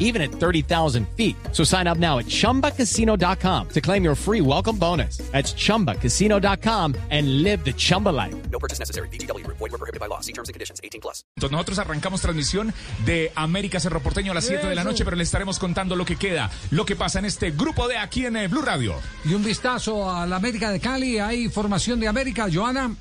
even at 30,000 feet. So sign up now at chumbacasino.com to claim your free welcome bonus. That's chumbacasino.com and live the Chumba life. No purchase necessary. BGW. Void were prohibited by law. See terms and conditions. 18 plus. Entonces nosotros arrancamos transmisión de América Cerro Porteño a las 7 de la noche, pero le estaremos contando lo que queda, lo que pasa en este grupo de aquí en eh, Blue Radio. Y un vistazo a la América de Cali. Hay formación de América, Joana.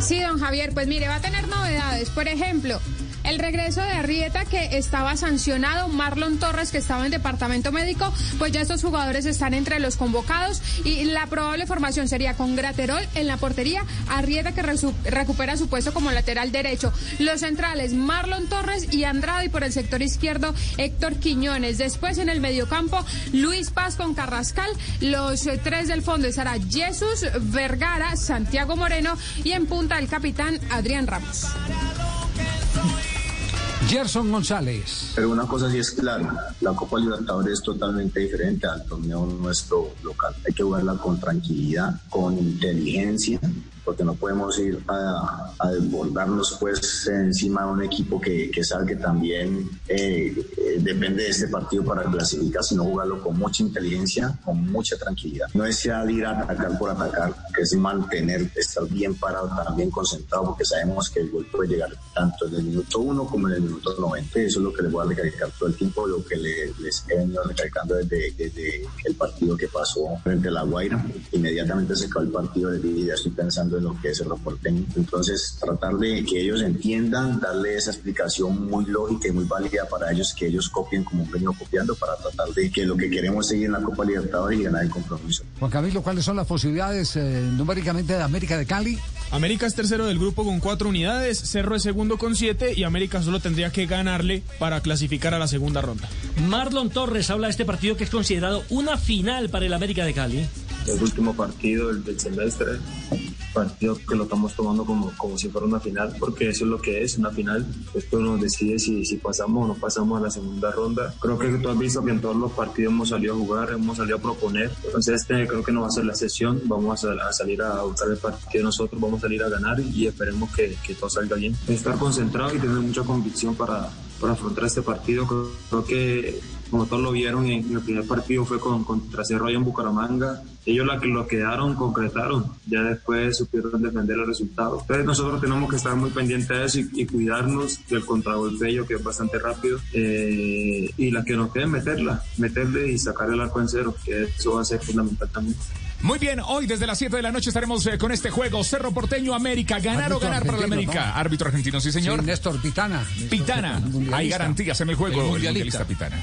Sí, don Javier, pues mire, va a tener novedades. Por ejemplo, el regreso de Arrieta que estaba sancionado, Marlon Torres que estaba en departamento médico, pues ya estos jugadores están entre los convocados y la probable formación sería con Graterol en la portería, Arrieta que recupera su puesto como lateral derecho, los centrales Marlon Torres y Andrade y por el sector izquierdo Héctor Quiñones. Después en el mediocampo Luis Paz con Carrascal, los eh, tres del fondo estará Jesús Vergara, Santiago Moreno y en punta el capitán Adrián Ramos. Gerson González. Pero una cosa sí es clara, la Copa Libertadores es totalmente diferente al torneo nuestro local. Hay que jugarla con tranquilidad, con inteligencia, porque no podemos ir a, desbordarnos pues encima de un equipo que, que sabe que también eh, eh, depende de este partido para clasificar, sino jugarlo con mucha inteligencia, con mucha tranquilidad. No es ya ir a atacar por atacar, es mantener, estar bien parado, también concentrado, porque sabemos que el gol puede llegar tanto en el minuto 1 como en el minuto 90. Eso es lo que les voy a recalcar todo el tiempo, lo que le- les he venido recalcando desde, desde el partido que pasó frente a La Guaira. Inmediatamente se acabó el partido, dije, ya estoy pensando en lo que es el reporteño. Entonces, tratar de que ellos entiendan, darle esa explicación muy lógica y muy válida para ellos, que ellos copien como han venido copiando, para tratar de que lo que queremos es seguir en la Copa Libertadores y ganar el compromiso. Juan Camilo, ¿cuáles son las posibilidades eh, numéricamente de América de Cali? América es tercero del grupo con cuatro unidades, Cerro es segundo con siete y América solo tendría que ganarle para clasificar a la segunda ronda. Marlon Torres habla de este partido que es considerado una final para el América de Cali. el último partido del semestre, partido que lo estamos tomando como, como si fuera una final, porque eso es lo que es, una final. Después uno decide si, si pasamos o no pasamos a la segunda ronda. Creo que tú has visto que en todos los partidos hemos salido a jugar, hemos salido a proponer. Entonces este creo que no va a ser la sesión, vamos a, a salir a buscar el partido nosotros, vamos a salir a ganar y esperemos que, que todo salga bien. Estar concentrado y tener mucha convicción para, para afrontar este partido. Creo que como todos lo vieron, en, el primer partido fue con, contra Cerro allá en Bucaramanga. Ellos la que lo quedaron, concretaron. Ya después supieron defender el resultado. Entonces nosotros tenemos que estar muy pendientes de eso y, y cuidarnos del contragolpe ellos, que es bastante rápido. Eh, y la que nos quede, meterla. Meterle y sacar el arco en cero, que eso va a ser fundamental también. Muy bien, hoy desde las 7 de la noche estaremos eh, con este juego Cerro Porteño América. Ganar o ganar para la América. ¿no? Árbitro argentino, sí señor. Sí, Néstor Pitana. Pitana. Hay garantías en el juego. El El mundialista. mundialista Pitana.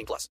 18 plus.